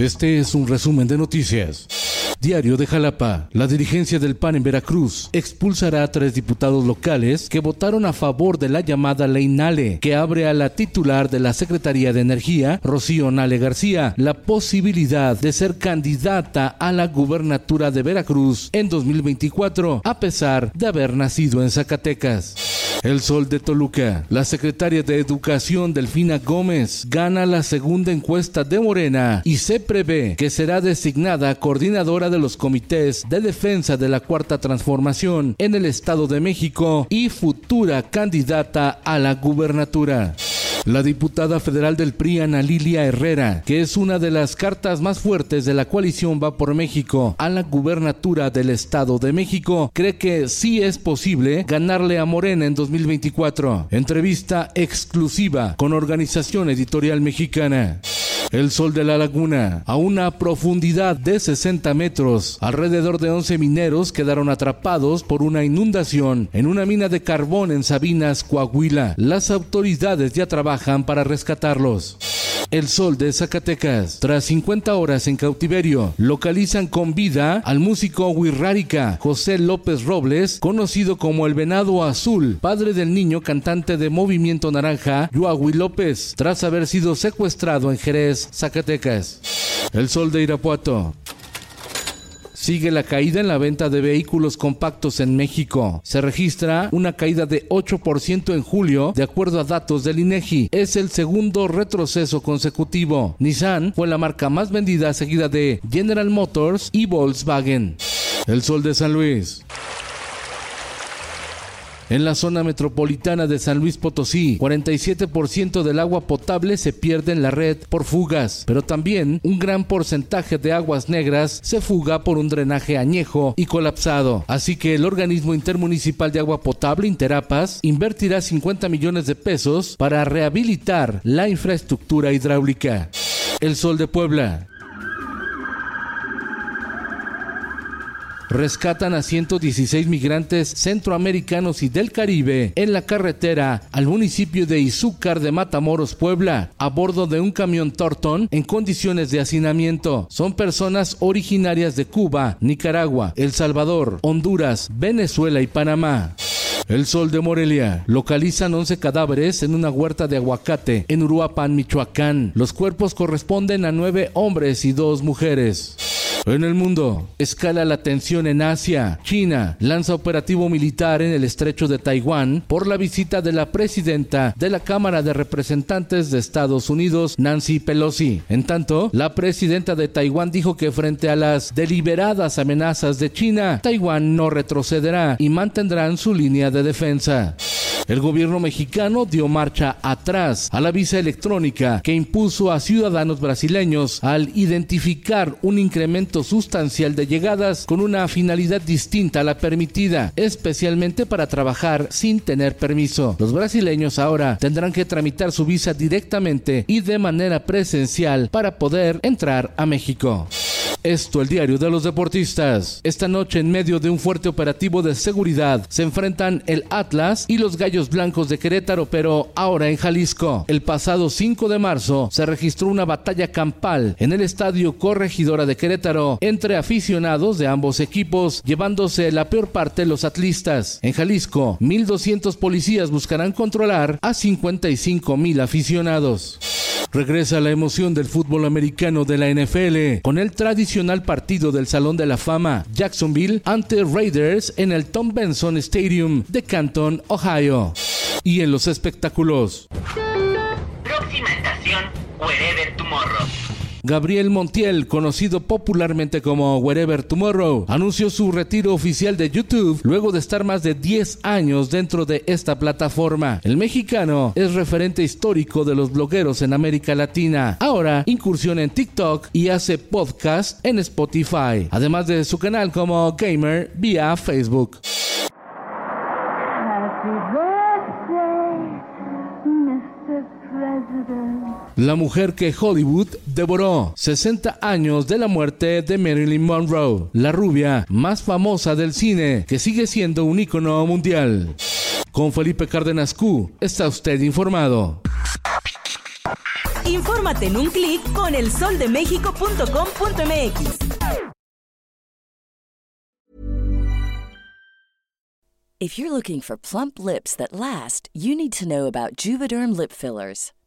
Este es un resumen de noticias. Diario de Jalapa. La dirigencia del PAN en Veracruz expulsará a tres diputados locales que votaron a favor de la llamada Ley Nale, que abre a la titular de la Secretaría de Energía, Rocío Nale García, la posibilidad de ser candidata a la gubernatura de Veracruz en 2024, a pesar de haber nacido en Zacatecas. El Sol de Toluca. La secretaria de Educación Delfina Gómez gana la segunda encuesta de Morena y se prevé que será designada coordinadora de los comités de defensa de la Cuarta Transformación en el Estado de México y futura candidata a la gubernatura. La diputada federal del PRI, Ana Lilia Herrera, que es una de las cartas más fuertes de la coalición Va por México a la gubernatura del Estado de México, cree que sí es posible ganarle a Morena en 2024. Entrevista exclusiva con Organización Editorial Mexicana. El Sol de la Laguna, a una profundidad de 60 metros. Alrededor de 11 mineros quedaron atrapados por una inundación en una mina de carbón en Sabinas, Coahuila. Las autoridades ya trabajan para rescatarlos. El Sol de Zacatecas. Tras 50 horas en cautiverio, localizan con vida al músico Wirrárica José López Robles, conocido como el Venado Azul, padre del niño cantante de Movimiento Naranja, Yuahui López, tras haber sido secuestrado en Jerez, Zacatecas. El Sol de Irapuato. Sigue la caída en la venta de vehículos compactos en México. Se registra una caída de 8% en julio, de acuerdo a datos del INEGI. Es el segundo retroceso consecutivo. Nissan fue la marca más vendida seguida de General Motors y Volkswagen. El Sol de San Luis. En la zona metropolitana de San Luis Potosí, 47% del agua potable se pierde en la red por fugas, pero también un gran porcentaje de aguas negras se fuga por un drenaje añejo y colapsado. Así que el organismo intermunicipal de agua potable Interapas invertirá 50 millones de pesos para rehabilitar la infraestructura hidráulica. El Sol de Puebla. Rescatan a 116 migrantes centroamericanos y del Caribe en la carretera al municipio de Izúcar de Matamoros, Puebla, a bordo de un camión Torton en condiciones de hacinamiento. Son personas originarias de Cuba, Nicaragua, El Salvador, Honduras, Venezuela y Panamá. El Sol de Morelia. Localizan 11 cadáveres en una huerta de aguacate en Uruapan, Michoacán. Los cuerpos corresponden a nueve hombres y dos mujeres. En el mundo, escala la tensión en Asia. China lanza operativo militar en el estrecho de Taiwán por la visita de la presidenta de la Cámara de Representantes de Estados Unidos, Nancy Pelosi. En tanto, la presidenta de Taiwán dijo que frente a las deliberadas amenazas de China, Taiwán no retrocederá y mantendrán su línea de defensa. El gobierno mexicano dio marcha atrás a la visa electrónica que impuso a ciudadanos brasileños al identificar un incremento sustancial de llegadas con una finalidad distinta a la permitida, especialmente para trabajar sin tener permiso. Los brasileños ahora tendrán que tramitar su visa directamente y de manera presencial para poder entrar a México. Esto el diario de los deportistas. Esta noche en medio de un fuerte operativo de seguridad se enfrentan el Atlas y los Gallos Blancos de Querétaro, pero ahora en Jalisco. El pasado 5 de marzo se registró una batalla campal en el estadio Corregidora de Querétaro entre aficionados de ambos equipos, llevándose la peor parte los atlistas. En Jalisco, 1.200 policías buscarán controlar a 55 mil aficionados. Regresa la emoción del fútbol americano de la NFL con el tradicional partido del Salón de la Fama Jacksonville ante Raiders en el Tom Benson Stadium de Canton, Ohio. Y en los espectáculos. Próxima estación. Gabriel Montiel, conocido popularmente como Wherever Tomorrow, anunció su retiro oficial de YouTube luego de estar más de 10 años dentro de esta plataforma. El mexicano es referente histórico de los blogueros en América Latina. Ahora incursiona en TikTok y hace podcast en Spotify, además de su canal como gamer vía Facebook. La mujer que Hollywood devoró 60 años de la muerte de Marilyn Monroe, la rubia más famosa del cine, que sigue siendo un ícono mundial. Con Felipe Cárdenas Q, está usted informado. Infórmate en un clic con elsoldemexico.com.mx. If you're looking for plump lips that last, you need to know about Juvederm lip fillers.